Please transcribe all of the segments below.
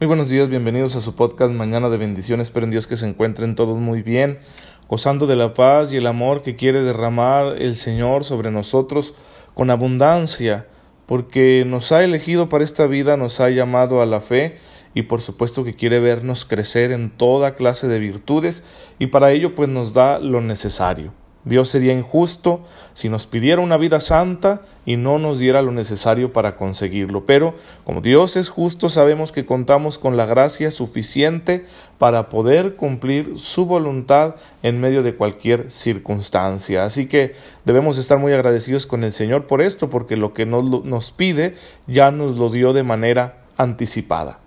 Muy buenos días, bienvenidos a su podcast Mañana de Bendiciones. Espero en Dios que se encuentren todos muy bien, gozando de la paz y el amor que quiere derramar el Señor sobre nosotros con abundancia, porque nos ha elegido para esta vida, nos ha llamado a la fe y por supuesto que quiere vernos crecer en toda clase de virtudes y para ello pues nos da lo necesario. Dios sería injusto si nos pidiera una vida santa y no nos diera lo necesario para conseguirlo. Pero como Dios es justo, sabemos que contamos con la gracia suficiente para poder cumplir su voluntad en medio de cualquier circunstancia. Así que debemos estar muy agradecidos con el Señor por esto, porque lo que nos, pide ya nos lo dio de manera anticipada.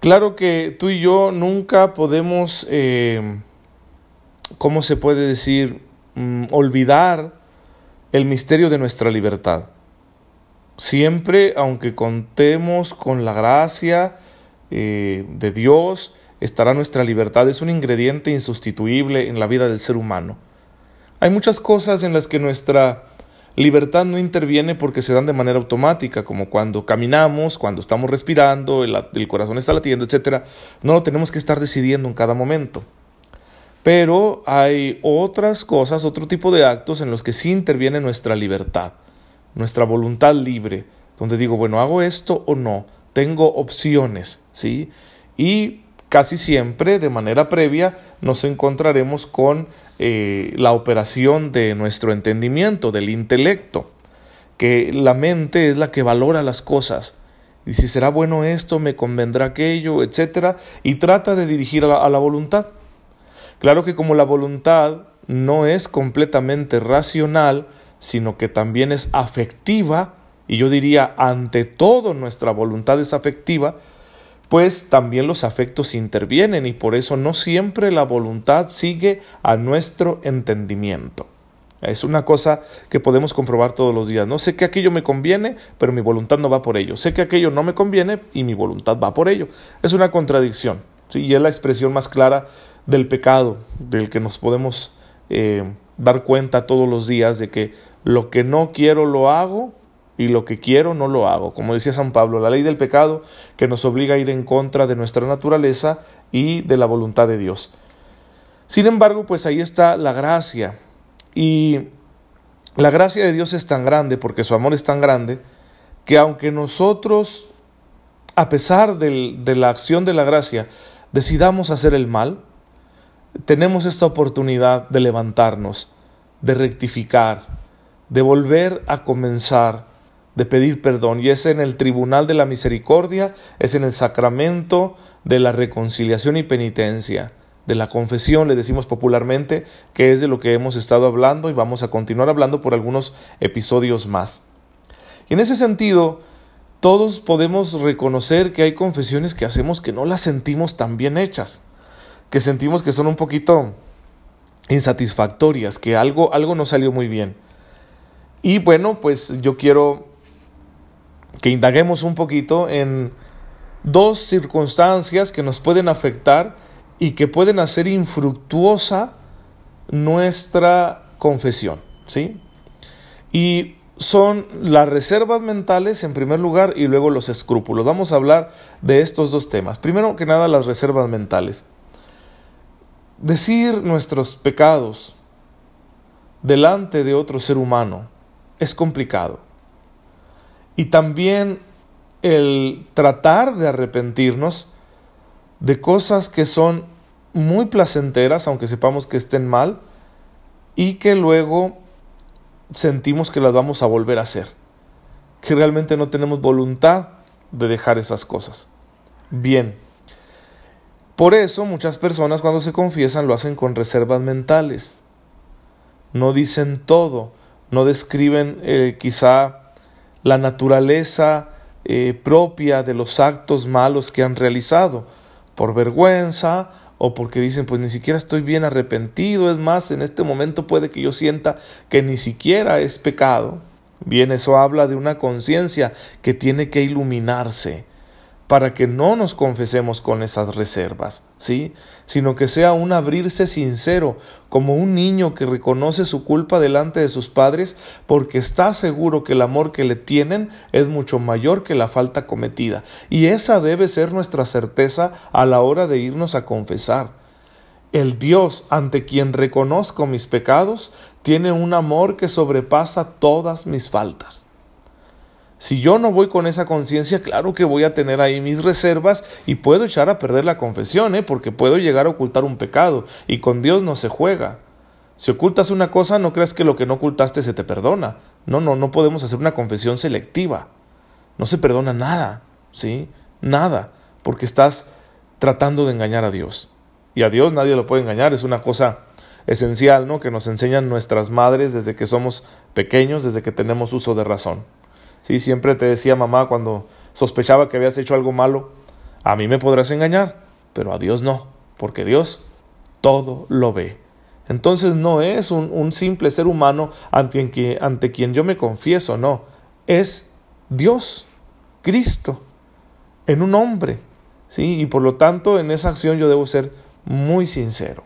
Claro que tú y yo nunca podemos... Eh, ¿cómo se puede decir? Mm, olvidar el misterio de nuestra libertad. Siempre, aunque contemos con la gracia eh, de Dios, estará nuestra libertad. Es un ingrediente insustituible en la vida del ser humano. Hay muchas cosas en las que nuestra libertad no interviene porque se dan de manera automática, como cuando caminamos, cuando estamos respirando, el, el corazón está latiendo, etc. No lo tenemos que estar decidiendo en cada momento. Pero hay otras cosas, otro tipo de actos en los que sí interviene nuestra libertad, nuestra voluntad libre, donde digo, bueno, hago esto o no, tengo opciones, ¿sí? Y casi siempre, de manera previa, nos encontraremos con eh, la operación de nuestro entendimiento, del intelecto, que la mente es la que valora las cosas. Y si será bueno esto, me convendrá aquello, etcétera, y trata de dirigir a la voluntad. Claro que como la voluntad no es completamente racional, sino que también es afectiva, y yo diría ante todo nuestra voluntad es afectiva, pues también los afectos intervienen y por eso no siempre la voluntad sigue a nuestro entendimiento. Es una cosa que podemos comprobar todos los días. No sé que aquello me conviene, pero mi voluntad no va por ello. Sé que aquello no me conviene y mi voluntad va por ello. Es una contradicción. Y es la expresión más clara del pecado, del que nos podemos eh, dar cuenta todos los días de que lo que no quiero lo hago y lo que quiero no lo hago. Como decía San Pablo, la ley del pecado que nos obliga a ir en contra de nuestra naturaleza y de la voluntad de Dios. Sin embargo, pues ahí está la gracia. Y la gracia de Dios es tan grande, porque su amor es tan grande, que aunque nosotros, a pesar de la acción de la gracia, decidamos hacer el mal, tenemos esta oportunidad de levantarnos, de rectificar, de volver a comenzar, de pedir perdón. Y es en el tribunal de la misericordia, es en el sacramento de la reconciliación y penitencia, de la confesión, le decimos popularmente, que es de lo que hemos estado hablando y vamos a continuar hablando por algunos episodios más. Y en ese sentido, todos podemos reconocer que hay confesiones que hacemos que no las sentimos tan bien hechas que sentimos que son un poquito insatisfactorias, que algo, algo no salió muy bien. Y bueno, pues yo quiero que indaguemos un poquito en dos circunstancias que nos pueden afectar y que pueden hacer infructuosa nuestra confesión, ¿sí? Y son las reservas mentales en primer lugar y luego los escrúpulos. Vamos a hablar de estos dos temas. Primero que nada, las reservas mentales. Decir nuestros pecados delante de otro ser humano es complicado. Y también el tratar de arrepentirnos de cosas que son muy placenteras, aunque sepamos que estén mal, y que luego sentimos que las vamos a volver a hacer, que realmente no tenemos voluntad de dejar esas cosas. Bien, por eso muchas personas cuando se confiesan lo hacen con reservas mentales. No dicen todo, no describen eh, quizá la naturaleza eh, propia de los actos malos que han realizado, por vergüenza o porque dicen pues ni siquiera estoy bien arrepentido, es más, en este momento puede que yo sienta que ni siquiera es pecado. Bien, eso habla de una conciencia que tiene que iluminarse, para que no nos confesemos con esas reservas, ¿sí? Sino que sea un abrirse sincero, como un niño que reconoce su culpa delante de sus padres porque está seguro que el amor que le tienen es mucho mayor que la falta cometida. Y esa debe ser nuestra certeza a la hora de irnos a confesar. El Dios ante quien reconozco mis pecados tiene un amor que sobrepasa todas mis faltas. Si yo no voy con esa conciencia, claro que voy a tener ahí mis reservas y puedo echar a perder la confesión, ¿eh? porque puedo llegar a ocultar un pecado y con Dios no se juega. Si ocultas una cosa, no creas que lo que no ocultaste se te perdona. No, no, no podemos hacer una confesión selectiva. No se perdona nada, ¿sí? Nada, porque estás tratando de engañar a Dios. Y a Dios nadie lo puede engañar, es una cosa esencial, ¿no? Que nos enseñan nuestras madres desde que somos pequeños, desde que tenemos uso de razón. Sí, siempre te decía mamá cuando sospechaba que habías hecho algo malo, a mí me podrás engañar, pero a Dios no, porque Dios todo lo ve. Entonces no es un, simple ser humano ante, ante quien yo me confieso, no, es Dios, Cristo, en un hombre. ¿sí? Y por lo tanto en esa acción yo debo ser muy sincero.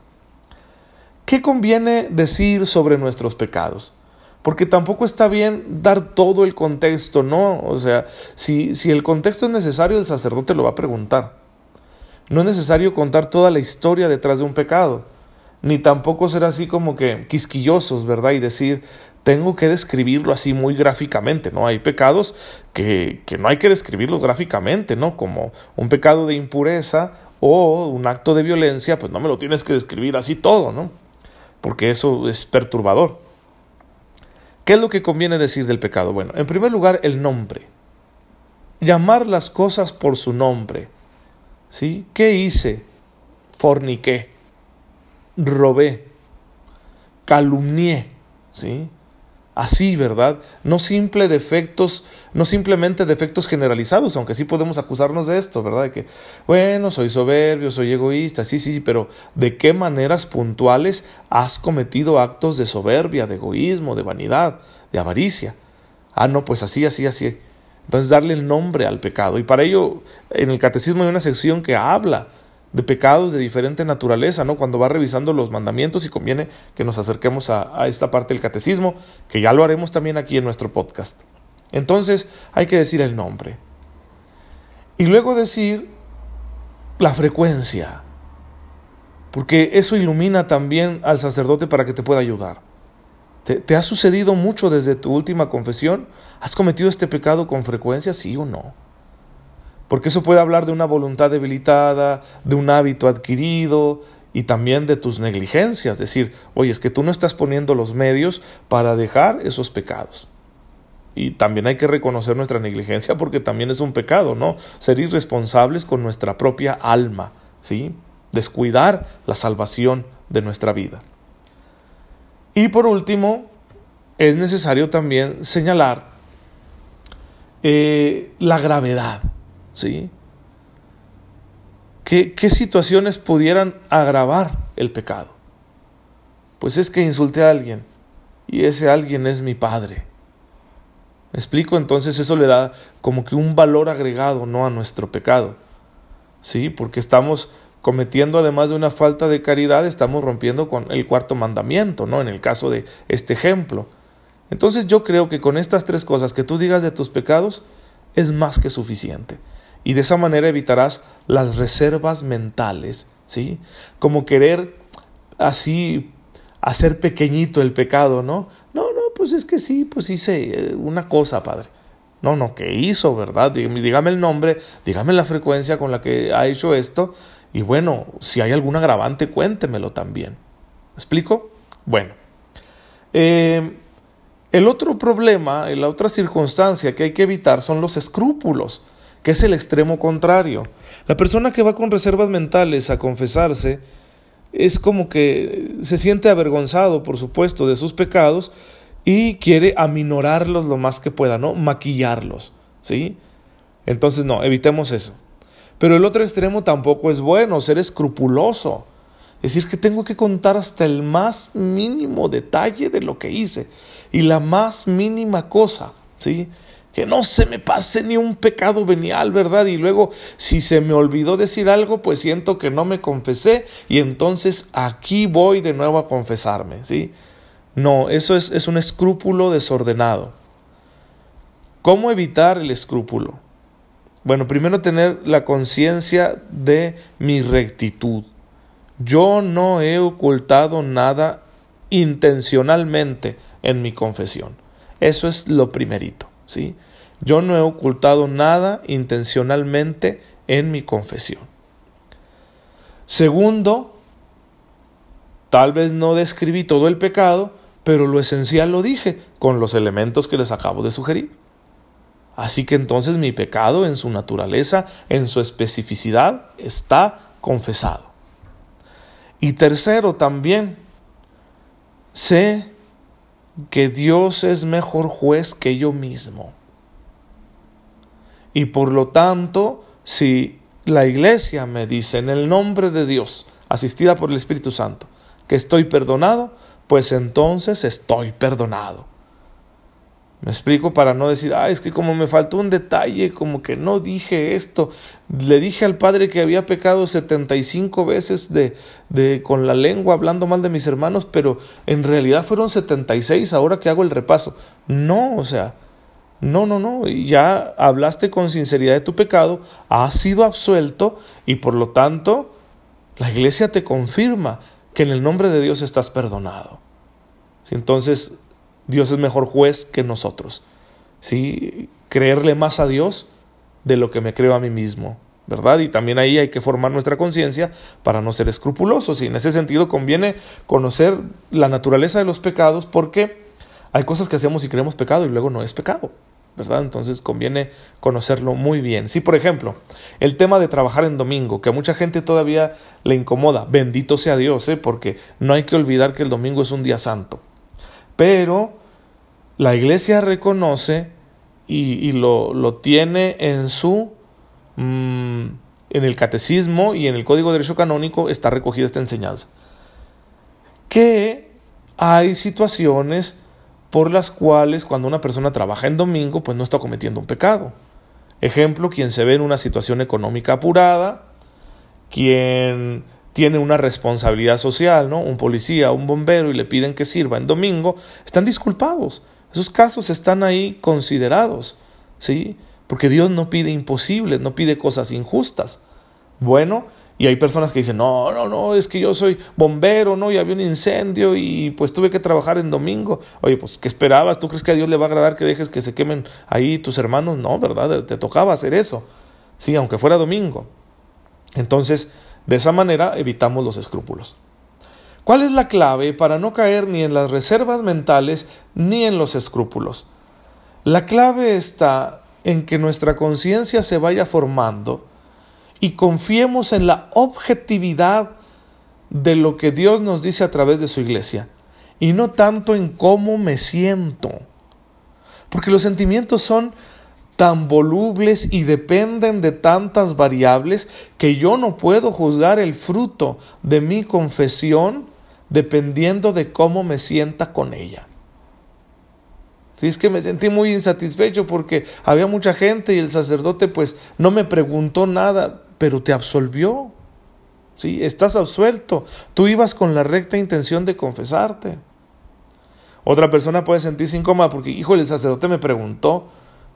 ¿Qué conviene decir sobre nuestros pecados? Porque tampoco está bien dar todo el contexto, ¿no? O sea, si, si el contexto es necesario, el sacerdote lo va a preguntar. No es necesario contar toda la historia detrás de un pecado, ni tampoco ser así como que quisquillosos, ¿verdad? Y decir, tengo que describirlo así muy gráficamente, ¿no? Hay pecados que, que no hay que describirlos gráficamente, ¿no? Como un pecado de impureza o un acto de violencia, pues no me lo tienes que describir así todo, ¿no? Porque eso es perturbador. ¿Qué es lo que conviene decir del pecado? Bueno, en primer lugar, el nombre. Llamar las cosas por su nombre. ¿Sí? ¿Qué hice? Forniqué. Robé. Calumnié. ¿Sí? Así, ¿verdad? No simple defectos, no simplemente defectos generalizados, aunque sí podemos acusarnos de esto, ¿verdad? De que, bueno, soy soberbio, soy egoísta, sí, sí, pero ¿de qué maneras puntuales has cometido actos de soberbia, de egoísmo, de vanidad, de avaricia? Ah, no, pues así, así, así. Entonces darle el nombre al pecado. Y para ello, en el catecismo hay una sección que habla de pecados de diferente naturaleza, ¿no? Cuando va revisando los mandamientos y conviene que nos acerquemos a, esta parte del catecismo, que ya lo haremos también aquí en nuestro podcast. Entonces hay que decir el nombre. Y luego decir la frecuencia, porque eso ilumina también al sacerdote para que te pueda ayudar. ¿Te, ¿Te, ha sucedido mucho desde tu última confesión? ¿Has cometido este pecado con frecuencia, sí o no? Porque eso puede hablar de una voluntad debilitada, de un hábito adquirido y también de tus negligencias, decir, oye, es que tú no estás poniendo los medios para dejar esos pecados. Y también hay que reconocer nuestra negligencia porque también es un pecado, ¿no? Ser irresponsables con nuestra propia alma, ¿sí? Descuidar la salvación de nuestra vida. Y por último, es necesario también señalar eh, la gravedad ¿sí? ¿Qué, ¿Qué situaciones pudieran agravar el pecado? Pues es que insulté a alguien y ese alguien es mi padre. ¿Me explico? Entonces eso le da como que un valor agregado, ¿no? A nuestro pecado. ¿Sí? Porque estamos cometiendo además de una falta de caridad, estamos rompiendo con el cuarto mandamiento, ¿no? En el caso de este ejemplo. Entonces yo creo que con estas tres cosas que tú digas de tus pecados es más que suficiente y de esa manera evitarás las reservas mentales, ¿sí? Como querer así hacer pequeñito el pecado, ¿no? No, no, pues es que sí, pues hice eh, una cosa, Padre. No, no, ¿qué hizo, verdad? Dígame el nombre, dígame la frecuencia con la que ha hecho esto y bueno, si hay algún agravante, cuéntemelo también. ¿Me explico? Bueno. Eh, el otro problema, la otra circunstancia que hay que evitar son los escrúpulos que es el extremo contrario. La persona que va con reservas mentales a confesarse es como que se siente avergonzado, por supuesto, de sus pecados y quiere aminorarlos lo más que pueda, ¿no? Maquillarlos, ¿sí? Entonces, no, evitemos eso. Pero el otro extremo tampoco es bueno, ser escrupuloso. Es decir, que tengo que contar hasta el más mínimo detalle de lo que hice y la más mínima cosa, ¿sí? Que no se me pase ni un pecado venial, ¿verdad? Y luego, si se me olvidó decir algo, pues siento que no me confesé y entonces aquí voy de nuevo a confesarme, ¿sí? No, eso es, es un escrúpulo desordenado. ¿Cómo evitar el escrúpulo? Bueno, primero tener la conciencia de mi rectitud. Yo no he ocultado nada intencionalmente en mi confesión. Eso es lo primerito, ¿sí? Yo no he ocultado nada intencionalmente en mi confesión. Segundo, tal vez no describí todo el pecado, pero lo esencial lo dije con los elementos que les acabo de sugerir. Así que entonces mi pecado en su naturaleza, en su especificidad, está confesado. Y tercero también, sé que Dios es mejor juez que yo mismo. Y por lo tanto, si la iglesia me dice en el nombre de Dios, asistida por el Espíritu Santo, que estoy perdonado, pues entonces estoy perdonado. Me explico para no decir, ah, es que como me faltó un detalle, como que no dije esto. Le dije al padre que había pecado 75 veces de, de, con la lengua hablando mal de mis hermanos, pero en realidad fueron 76 ahora que hago el repaso. No, o sea, no, no, no, ya hablaste con sinceridad de tu pecado, has sido absuelto y por lo tanto la iglesia te confirma que en el nombre de Dios estás perdonado. Entonces, Dios es mejor juez que nosotros. ¿Sí? Creerle más a Dios de lo que me creo a mí mismo. ¿verdad? Y también ahí hay que formar nuestra conciencia para no ser escrupulosos. Y en ese sentido conviene conocer la naturaleza de los pecados porque hay cosas que hacemos y creemos pecado y luego no es pecado. ¿verdad? Entonces conviene conocerlo muy bien. Si, por ejemplo, el tema de trabajar en domingo, que a mucha gente todavía le incomoda, bendito sea Dios, ¿eh? porque no hay que olvidar que el domingo es un día santo. Pero la iglesia reconoce y, lo, lo, tiene en su... Mm, en el catecismo y en el código de derecho canónico está recogida esta enseñanza. Que hay situaciones por las cuales cuando una persona trabaja en domingo, pues no está cometiendo un pecado. Ejemplo, quien se ve en una situación económica apurada, quien tiene una responsabilidad social, ¿no? Un policía, un bombero y le piden que sirva en domingo, están disculpados. Esos casos están ahí considerados, ¿sí? Porque Dios no pide imposibles, no pide cosas injustas. Bueno, y hay personas que dicen, no, no, no, es que yo soy bombero, ¿no? Y había un incendio y pues tuve que trabajar en domingo. Oye, pues, ¿qué esperabas? ¿Tú crees que a Dios le va a agradar que dejes que se quemen ahí tus hermanos? No, ¿verdad? Te tocaba hacer eso. Sí, aunque fuera domingo. Entonces, de esa manera evitamos los escrúpulos. ¿Cuál es la clave para no caer ni en las reservas mentales ni en los escrúpulos? La clave está en que nuestra conciencia se vaya formando y confiemos en la objetividad de lo que Dios nos dice a través de su iglesia y no tanto en cómo me siento. Porque los sentimientos son tan volubles y dependen de tantas variables que yo no puedo juzgar el fruto de mi confesión dependiendo de cómo me sienta con ella. Si es que me sentí muy insatisfecho porque había mucha gente y el sacerdote pues no me preguntó nada pero te absolvió. ¿sí? Estás absuelto. Tú ibas con la recta intención de confesarte. Otra persona puede sentirse incómoda porque, híjole, el sacerdote me preguntó,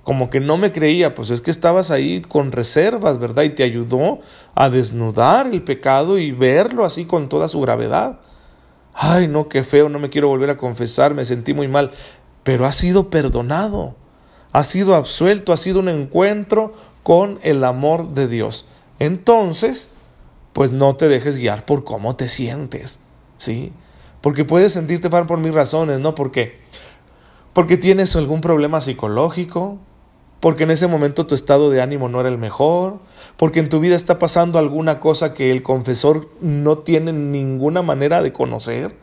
como que no me creía, pues es que estabas ahí con reservas, ¿verdad? Y te ayudó a desnudar el pecado y verlo así con toda su gravedad. Ay, no, qué feo, no me quiero volver a confesar, me sentí muy mal, pero ha sido perdonado, ha sido absuelto, ha sido un encuentro con el amor de Dios entonces, pues no te dejes guiar por cómo te sientes, ¿sí? Porque puedes sentirte mal por mis razones, ¿no? Porque porque tienes algún problema psicológico, porque en ese momento tu estado de ánimo no era el mejor, porque en tu vida está pasando alguna cosa que el confesor no tiene ninguna manera de conocer.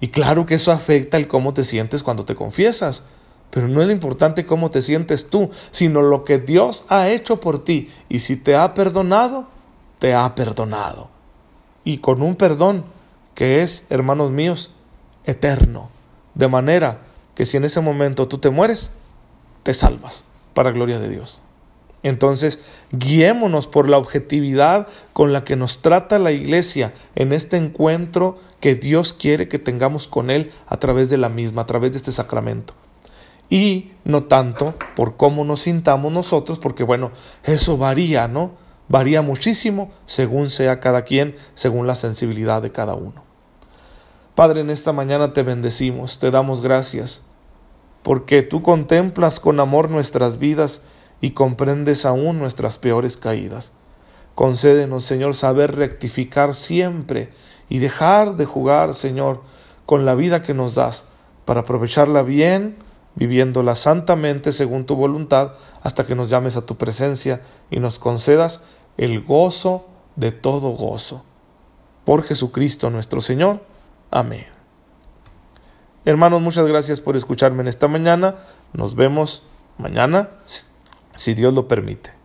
Y claro que eso afecta el cómo te sientes cuando te confiesas. Pero no es importante cómo te sientes tú, sino lo que Dios ha hecho por ti. Y si te ha perdonado, te ha perdonado. Y con un perdón que es, hermanos míos, eterno. De manera que si en ese momento tú te mueres, te salvas, para gloria de Dios. Entonces, guiémonos por la objetividad con la que nos trata la Iglesia en este encuentro que Dios quiere que tengamos con Él a través de la misma, a través de este sacramento. Y no tanto por cómo nos sintamos nosotros, porque bueno, eso varía, ¿no? Varía muchísimo según sea cada quien, según la sensibilidad de cada uno. Padre, en esta mañana te bendecimos, te damos gracias, porque tú contemplas con amor nuestras vidas y comprendes aún nuestras peores caídas. Concédenos, Señor, saber rectificar siempre y dejar de jugar, Señor, con la vida que nos das, para aprovecharla bien, viviéndola santamente según tu voluntad, hasta que nos llames a tu presencia y nos concedas el gozo de todo gozo. Por Jesucristo nuestro Señor. Amén. Hermanos, muchas gracias por escucharme en esta mañana. Nos vemos mañana si Dios lo permite.